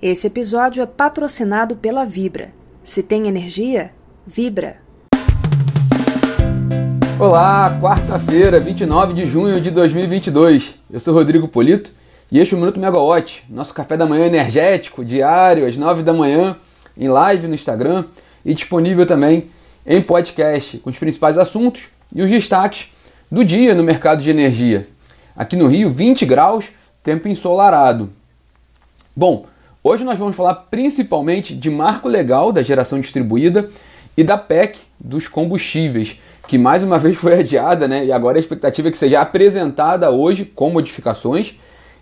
Esse episódio é patrocinado pela Vibra. Se tem energia, vibra. Olá, quarta-feira, 29 de junho de 2022. Eu sou Rodrigo Polito e este é o Minuto Megawatt, nosso café da manhã energético, diário, às 9 da manhã, em live no Instagram e disponível também em podcast, com os principais assuntos e os destaques do dia no mercado de energia. Aqui no Rio, 20 graus, tempo ensolarado. Bom, hoje nós vamos falar principalmente de marco legal da geração distribuída e da PEC dos combustíveis, que mais uma vez foi adiada, né? E agora a expectativa é que seja apresentada hoje com modificações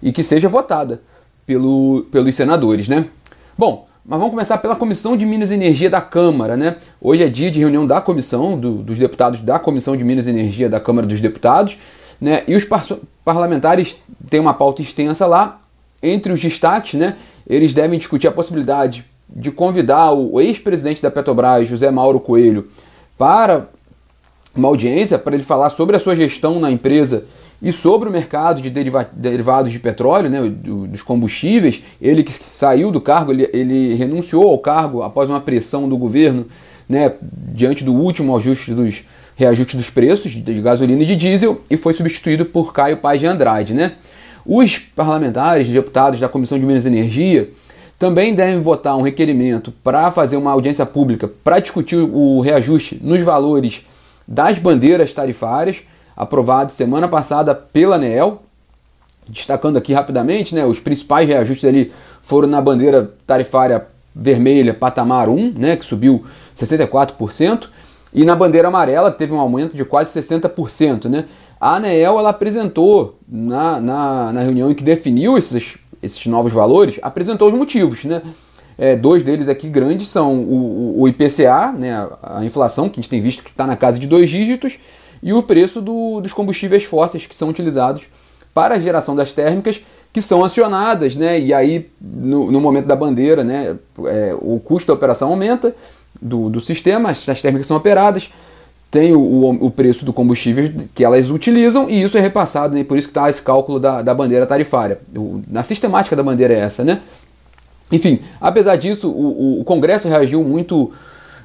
e que seja votada pelo, pelos senadores, né? Bom, mas vamos começar pela Comissão de Minas e Energia da Câmara, né? Hoje é dia de reunião da comissão, do, dos deputados da Comissão de Minas e Energia da Câmara dos Deputados, né? E os par parlamentares têm uma pauta extensa lá entre os destaques, né, eles devem discutir a possibilidade de convidar o ex-presidente da Petrobras, José Mauro Coelho, para uma audiência para ele falar sobre a sua gestão na empresa e sobre o mercado de deriva derivados de petróleo, né, dos combustíveis. Ele que saiu do cargo, ele, ele, renunciou ao cargo após uma pressão do governo né, diante do último ajuste dos reajuste dos preços de gasolina e de diesel e foi substituído por Caio Paz de Andrade. Né? Os parlamentares, deputados da Comissão de Minas e Energia, também devem votar um requerimento para fazer uma audiência pública para discutir o reajuste nos valores das bandeiras tarifárias, aprovado semana passada pela ANEEL. Destacando aqui rapidamente, né, os principais reajustes ali foram na bandeira tarifária vermelha, patamar 1, né, que subiu 64%, e na bandeira amarela teve um aumento de quase 60%. Né? A ANEEL ela apresentou na, na, na reunião em que definiu esses, esses novos valores, apresentou os motivos. Né? É, dois deles aqui grandes são o, o IPCA, né, a, inflação, que a gente tem visto que está na casa de dois dígitos, e o preço do, dos combustíveis fósseis que são utilizados para a geração das térmicas, que são acionadas, né, e aí no, no momento da bandeira, né, é, o custo da operação aumenta do, do sistema, as, as térmicas são operadas, tem o, o, o, preço do combustível que elas utilizam e isso é repassado, né? por isso que está esse cálculo da, da bandeira tarifária. O, na sistemática da bandeira é essa, né? Enfim, apesar disso, o, o Congresso reagiu muito,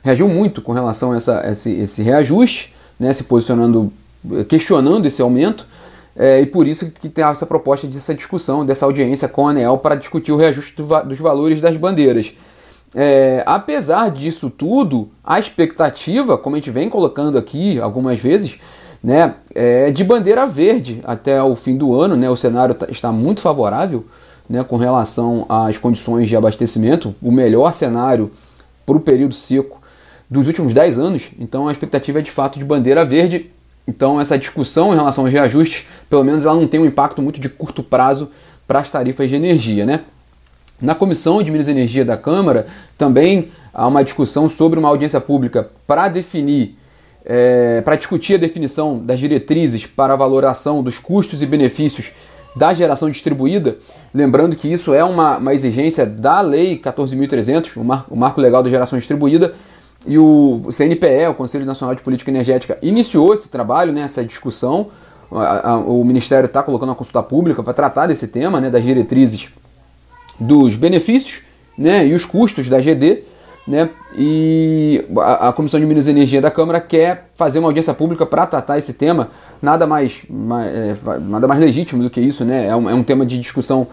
reagiu muito com relação a essa, esse, esse reajuste, né? se posicionando, questionando esse aumento, é, e por isso que tem essa proposta dessa discussão, dessa audiência com a ANEL para discutir o reajuste do, dos valores das bandeiras. É, apesar disso tudo, a expectativa, como a gente vem colocando aqui algumas vezes, né, é de bandeira verde até o fim do ano. Né, o cenário tá, está muito favorável né, com relação às condições de abastecimento, o melhor cenário para o período seco dos últimos 10 anos. Então a expectativa é de fato de bandeira verde. Então essa discussão em relação aos reajustes, pelo menos ela não tem um impacto muito de curto prazo para as tarifas de energia. Né? Na Comissão de Minas e Energia da Câmara também há uma discussão sobre uma audiência pública para definir, é, para discutir a definição das diretrizes para a valoração dos custos e benefícios da geração distribuída. Lembrando que isso é uma, uma exigência da Lei 14.300, o, mar, o Marco Legal da Geração Distribuída, e o CNPE, o Conselho Nacional de Política Energética, iniciou esse trabalho, né, essa discussão. o Ministério está colocando uma consulta pública para tratar desse tema, né, das diretrizes dos benefícios né, e os custos da GD. Né, e a, a, Comissão de Minas e Energia da Câmara quer fazer uma audiência pública para tratar esse tema. Nada mais, mais é, nada mais legítimo do que isso. Né, é, um, é um tema de discussão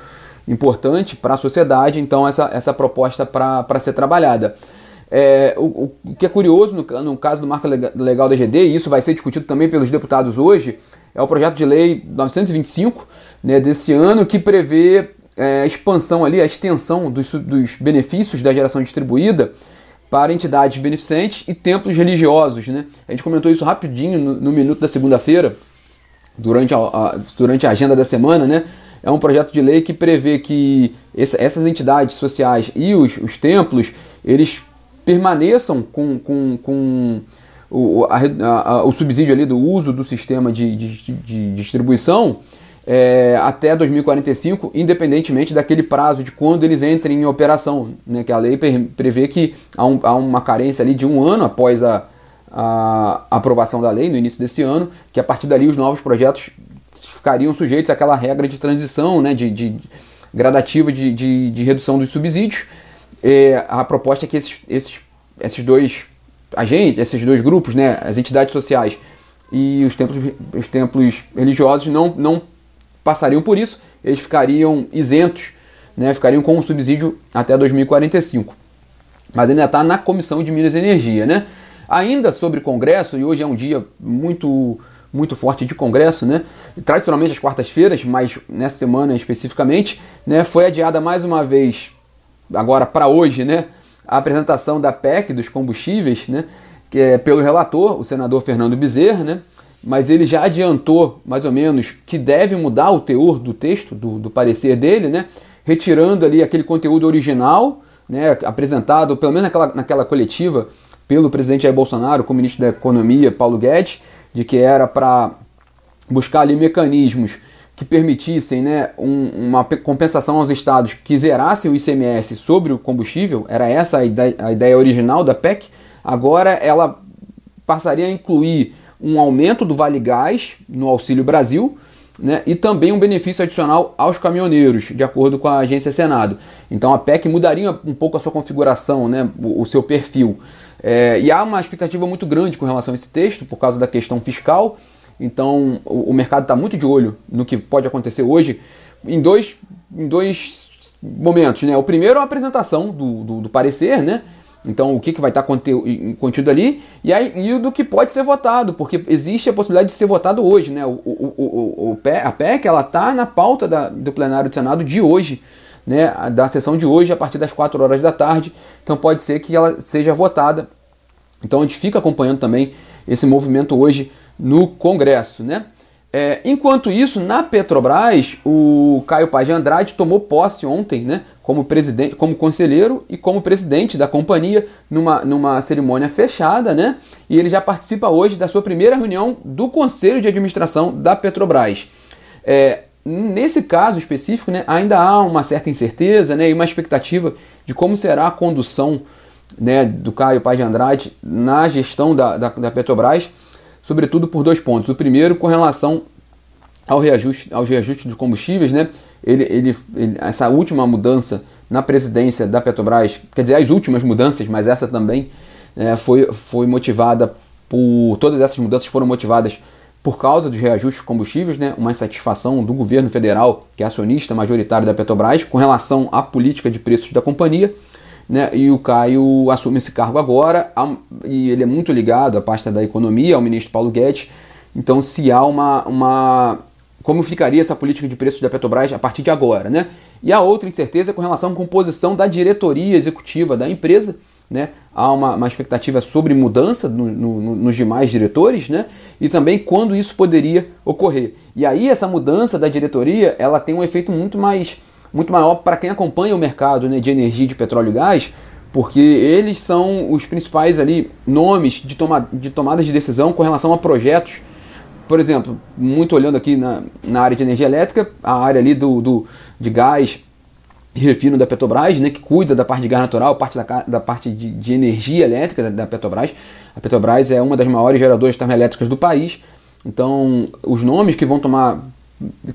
importante para a sociedade, então essa, essa proposta para ser trabalhada. É, o, o, que é curioso no, no, caso do marco legal da GD, e isso vai ser discutido também pelos deputados hoje, é o projeto de lei 925 né, desse ano que prevê é, a expansão ali, a extensão dos, dos benefícios da geração distribuída para entidades beneficentes e templos religiosos. Né? A gente comentou isso rapidinho no, no minuto da segunda-feira, durante a, a, durante a agenda da semana. Né? É um projeto de lei que prevê que essas entidades sociais e os, os templos eles permaneçam com, com, com o, a, o subsídio ali do uso do sistema de, de, de distribuição é, até 2045, independentemente daquele prazo de quando eles entrem em operação, né, que a lei prevê que há, um, há, uma carência ali de um ano após a, a aprovação da lei, no início desse ano, que a partir dali os novos projetos ficariam sujeitos àquela regra de transição, né, de, de gradativa de, de, de redução dos subsídios. É, a proposta é que esses, esses, esses dois agentes, esses dois grupos, né, as entidades sociais e os templos, os templos religiosos não, não passariam por isso, eles ficariam isentos, né, ficariam com o subsídio até 2045. Mas ainda está na Comissão de Minas e Energia. Né? Ainda sobre Congresso, e hoje é um dia muito muito forte de Congresso, né? Tradicionalmente às quartas-feiras, mas nessa semana especificamente, né, foi adiada mais uma vez, agora para hoje, né, a apresentação da PEC dos combustíveis, né, que é pelo relator, o senador Fernando Bezerra, né, mas ele já adiantou mais ou menos que deve mudar o teor do texto, do, do parecer dele, né, retirando ali aquele conteúdo original, né, apresentado pelo menos naquela, naquela coletiva pelo presidente Jair Bolsonaro com o ministro da Economia, Paulo Guedes, de que era para buscar ali mecanismos que permitissem né, um, uma compensação aos estados que zerassem o ICMS sobre o combustível, era essa a ideia, a ideia original da PEC, agora ela passaria a incluir um aumento do Vale Gás no Auxílio Brasil né, e também um benefício adicional aos caminhoneiros, de acordo com a agência Senado. Então a PEC mudaria um pouco a sua configuração, né, o, o seu perfil. É, e há uma expectativa muito grande com relação a esse texto, por causa da questão fiscal. Então, o, o mercado está muito de olho no que pode acontecer hoje em dois, em dois momentos. Né? O primeiro é a apresentação do, do, do parecer, né? Então, o que, que vai estar contido ali e, aí, e do que pode ser votado, porque existe a possibilidade de ser votado hoje. Né? O, o, o, o a PEC está na pauta da, do plenário do Senado de hoje né, da sessão de hoje a partir das 4 horas da tarde. Então pode ser que ela seja votada. Então a gente fica acompanhando também esse movimento hoje no Congresso. Né? É, enquanto isso, na Petrobras, o Caio Paz de Andrade tomou posse ontem né, como, presidente, como conselheiro e como presidente da companhia numa, numa cerimônia fechada. Né? E ele já participa hoje da sua primeira reunião do Conselho de Administração da Petrobras. É, Nesse caso específico, né, ainda há uma certa incerteza né, e uma expectativa de como será a condução né, do Caio Paz de Andrade na gestão da, da, da, Petrobras, sobretudo por dois pontos. O primeiro, com relação ao reajuste, aos reajustes dos combustíveis, né, ele, ele, ele, essa última mudança na presidência da Petrobras, quer dizer, as últimas mudanças, mas essa também né, foi, foi motivada por. Todas essas mudanças foram motivadas por causa dos reajustes combustíveis, né, uma insatisfação do governo federal, que é acionista majoritário da Petrobras, com relação à política de preços da companhia. Né, e o Caio assume esse cargo agora, e ele é muito ligado à pasta da economia, ao ministro Paulo Guedes. Então, se há uma, uma. Como ficaria essa política de preços da Petrobras a partir de agora? Né? E a outra incerteza é com relação à composição da diretoria executiva da empresa. Né? Há uma, uma expectativa sobre mudança no, no, nos demais diretores, né? e também quando isso poderia ocorrer. E aí essa mudança da diretoria, ela tem um efeito muito mais muito maior para quem acompanha o mercado né, de energia, de petróleo e gás, porque eles são os principais ali nomes de, toma, de tomadas de decisão com relação a projetos. Por exemplo, muito olhando aqui na, na área de energia elétrica, a área ali do, do de gás e refino da Petrobras, né, que cuida da parte de gás natural, parte da, da parte de, de energia elétrica da, da Petrobras. A Petrobras é uma das maiores geradoras termoelétricas do país. Então, os nomes que vão tomar,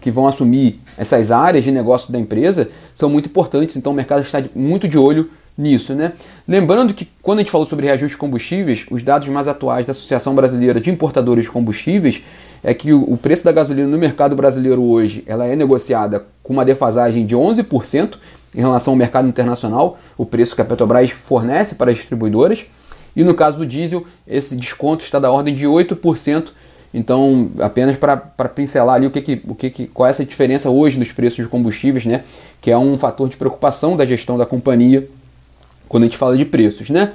que vão assumir essas áreas de negócio da empresa são muito importantes. Então, o mercado está muito de olho nisso, né? Lembrando que quando a gente falou sobre reajuste de combustíveis, os dados mais atuais da Associação Brasileira de Importadores de Combustíveis é que o preço da gasolina no mercado brasileiro hoje ela é negociada com uma defasagem de 11% em relação ao mercado internacional, o preço que a Petrobras fornece para as distribuidoras. E no caso do diesel, esse desconto está da ordem de 8%. Então, apenas para pincelar ali o que, que, o que, que, qual é essa diferença hoje nos preços de combustíveis, né? Que é um fator de preocupação da gestão da companhia quando a gente fala de preços, né?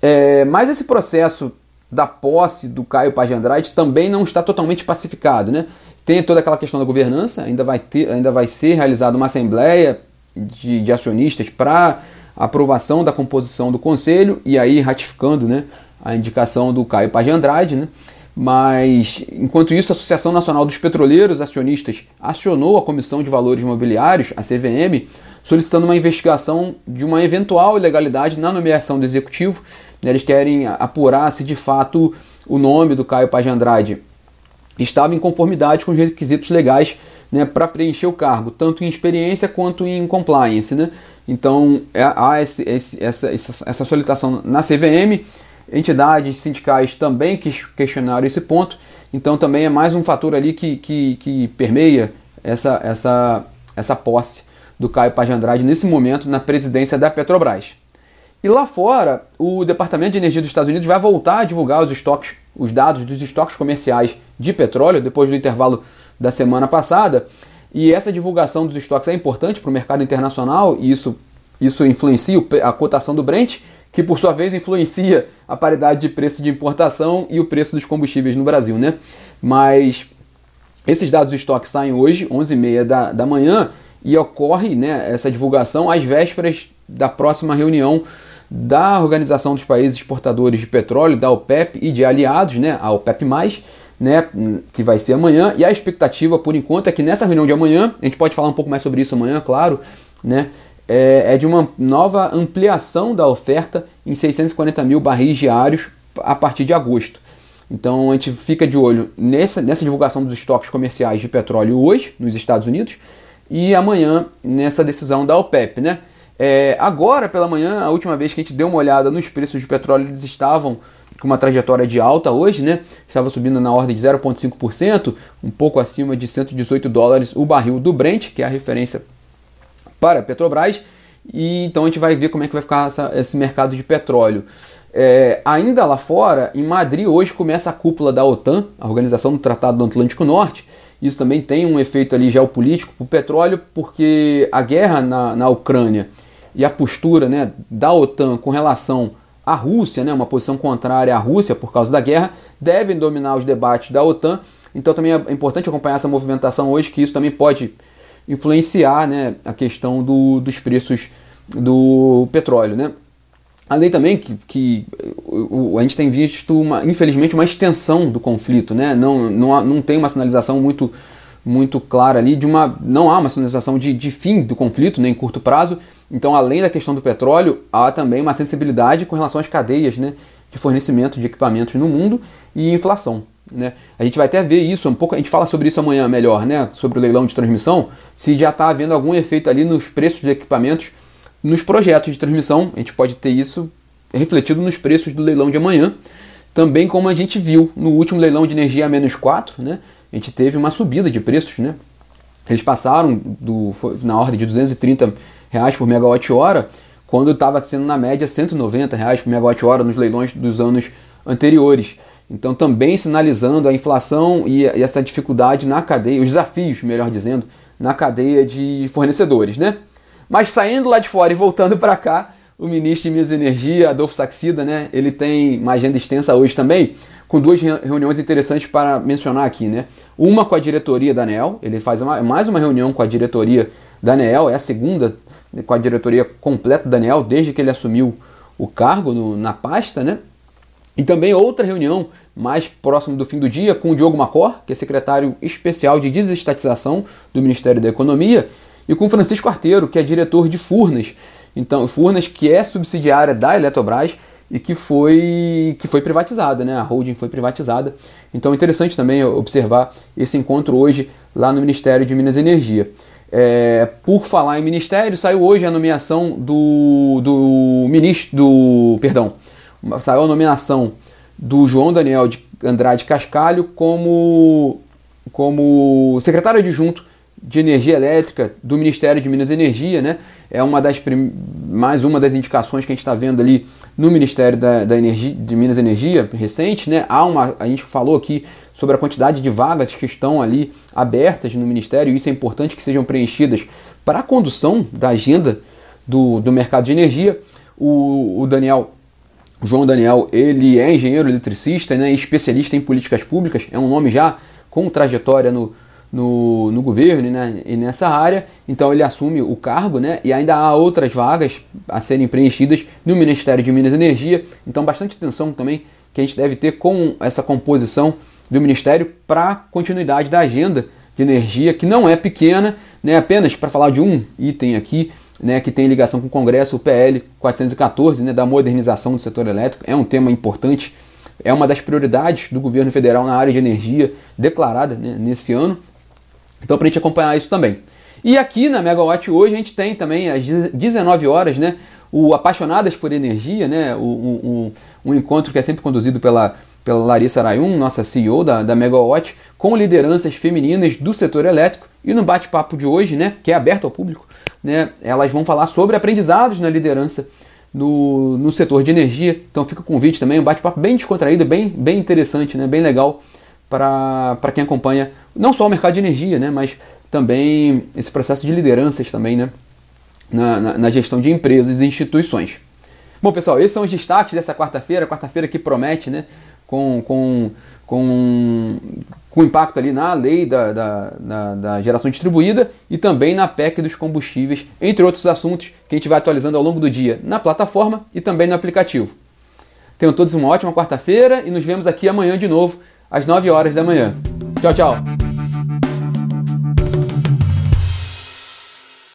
É, mas esse processo da posse do Caio Paz de Andrade também não está totalmente pacificado, né? Tem toda aquela questão da governança, ainda vai, ter, ainda vai ser realizada uma assembleia de, de acionistas para aprovação da composição do conselho e aí ratificando né, a indicação do Caio Paz de Andrade. Né? Mas, enquanto isso, a Associação Nacional dos Petroleiros Acionistas acionou a Comissão de Valores Imobiliários, a CVM, solicitando uma investigação de uma eventual ilegalidade na nomeação do executivo. Eles querem apurar se de fato o nome do Caio Paz de Andrade estava em conformidade com os requisitos legais né, para preencher o cargo, tanto em experiência quanto em compliance. Né? Então é, há esse, essa, essa solicitação na CVM, entidades sindicais também questionaram esse ponto, então também é mais um fator ali que, que, que permeia essa, essa, essa posse do Caio Paz de Andrade nesse momento na presidência da Petrobras. E lá fora, o Departamento de Energia dos Estados Unidos vai voltar a divulgar os estoques, os dados dos estoques comerciais de petróleo depois do intervalo da semana passada. E essa divulgação dos estoques é importante para o mercado internacional e isso, isso influencia a cotação do Brent, que por sua vez influencia a paridade de preço de importação e o preço dos combustíveis no Brasil, né? Mas esses dados do estoque saem hoje, 11h30 da, da manhã, e ocorre né, essa divulgação às vésperas da próxima reunião da Organização dos Países Exportadores de Petróleo, da OPEP e de aliados, né, a OPEP+, né, que vai ser amanhã, e a expectativa por enquanto é que nessa reunião de amanhã, a gente pode falar um pouco mais sobre isso amanhã, claro, né, é, é de uma nova ampliação da oferta em 640 mil barris diários a partir de agosto. Então a gente fica de olho nessa, nessa divulgação dos estoques comerciais de petróleo hoje nos Estados Unidos e amanhã nessa decisão da OPEP, né? É, agora pela manhã, a última vez que a gente deu uma olhada nos preços de petróleo, eles estavam com uma trajetória de alta hoje, né? Estava subindo na ordem de 0,5%, um pouco acima de 118 dólares o barril do Brent, que é a referência para a Petrobras. E então a gente vai ver como é que vai ficar essa, esse mercado de petróleo. É, ainda lá fora, em Madrid, hoje começa a cúpula da OTAN, a Organização do Tratado do Atlântico Norte. Isso também tem um efeito ali geopolítico para o petróleo, porque a guerra na, na Ucrânia e a postura né, da OTAN com relação à Rússia, né, uma posição contrária à Rússia por causa da guerra, devem dominar os debates da OTAN. Então também é importante acompanhar essa movimentação hoje, que isso também pode influenciar né, a questão do, dos preços do petróleo. Né? Além também que, que a gente tem visto, uma, infelizmente, uma extensão do conflito. Né? Não, não, não tem uma sinalização muito, muito clara ali de uma. Não há uma sinalização de, de fim do conflito né, em curto prazo. Então, além da questão do petróleo, há também uma sensibilidade com relação às cadeias né, de fornecimento de equipamentos no mundo e inflação. Né? A gente vai até ver isso um pouco, a gente fala sobre isso amanhã melhor, né? Sobre o leilão de transmissão, se já está havendo algum efeito ali nos preços de equipamentos nos projetos de transmissão. A gente pode ter isso refletido nos preços do leilão de amanhã. Também como a gente viu no último leilão de energia a menos 4, né? A gente teve uma subida de preços, né? Eles passaram do, na ordem de 230 reais por megawatt-hora, quando estava sendo na média 190 reais por megawatt-hora nos leilões dos anos anteriores. Então, também sinalizando a inflação e, essa dificuldade na cadeia, os desafios, melhor dizendo, na cadeia de fornecedores, né? Mas saindo lá de fora e voltando para cá, o ministro de Minas e Energia, Adolfo Saxida, né? Ele tem uma agenda extensa hoje também, com duas reuniões interessantes para mencionar aqui, né? Uma com a diretoria da ANEL, ele faz uma, mais uma reunião com a diretoria da ANEL, é a segunda com a diretoria completa da ANEL, desde que ele assumiu o cargo no, na pasta, né? E também outra reunião mais próximo do fim do dia com o Diogo Macor, que é secretário especial de desestatização do Ministério da Economia, e com Francisco Arteiro, que é diretor de Furnas. Então, Furnas, que é subsidiária da Eletrobras e que foi, que foi privatizada, né? A holding foi privatizada. Então, é interessante também observar esse encontro hoje lá no Ministério de Minas e Energia. É, por falar em ministério, saiu hoje a nomeação do, do ministro, do, perdão, saiu a nomeação do João Daniel de Andrade Cascalho como, como secretário adjunto de Energia Elétrica do Ministério de Minas e Energia, né? É uma das mais uma das indicações que a gente está vendo ali no Ministério da, da Energia, de Minas e Energia recente, né? Há uma, a gente falou aqui sobre a quantidade de vagas que estão ali abertas no Ministério, e isso é importante que sejam preenchidas para a condução da agenda do, do mercado de energia. O, o Daniel João Daniel, ele é engenheiro eletricista, né, especialista em políticas públicas, é um nome já com trajetória no, no, no governo né, e nessa área, então ele assume o cargo, né, e ainda há outras vagas a serem preenchidas no Ministério de Minas e Energia, então bastante atenção também que a gente deve ter com essa composição do Ministério para continuidade da agenda de energia, que não é pequena, né, apenas para falar de um item aqui, né, que tem ligação com o Congresso, o PL 414, né, da modernização do setor elétrico, é um tema importante, é uma das prioridades do governo federal na área de energia declarada né, nesse ano, Então, para a gente acompanhar isso também. E aqui na Megawatt hoje a gente tem também às 19 horas, né? O Apaixonadas por Energia, né? Um, um, encontro que é sempre conduzido pela, pela Larissa Arayun, nossa CEO da, da Megawatt, com lideranças femininas do setor elétrico. E no bate-papo de hoje, né? Que é aberto ao público, né? Elas vão falar sobre aprendizados na liderança no, no setor de energia. Então fica o convite também, um bate-papo bem descontraído, bem, bem interessante, né? Bem legal para quem acompanha não só o mercado de energia, né? Mas também esse processo de lideranças também, né? Na, na, na gestão de empresas e instituições. Bom, pessoal, esses são os destaques dessa quarta-feira, quarta-feira que promete, né? Com, com, com, com impacto ali na lei da, da, da, da, geração distribuída e também na PEC dos combustíveis, entre outros assuntos que a gente vai atualizando ao longo do dia na plataforma e também no aplicativo. Tenham todos uma ótima quarta-feira e nos vemos aqui amanhã de novo, às 9 horas da manhã. Tchau, tchau!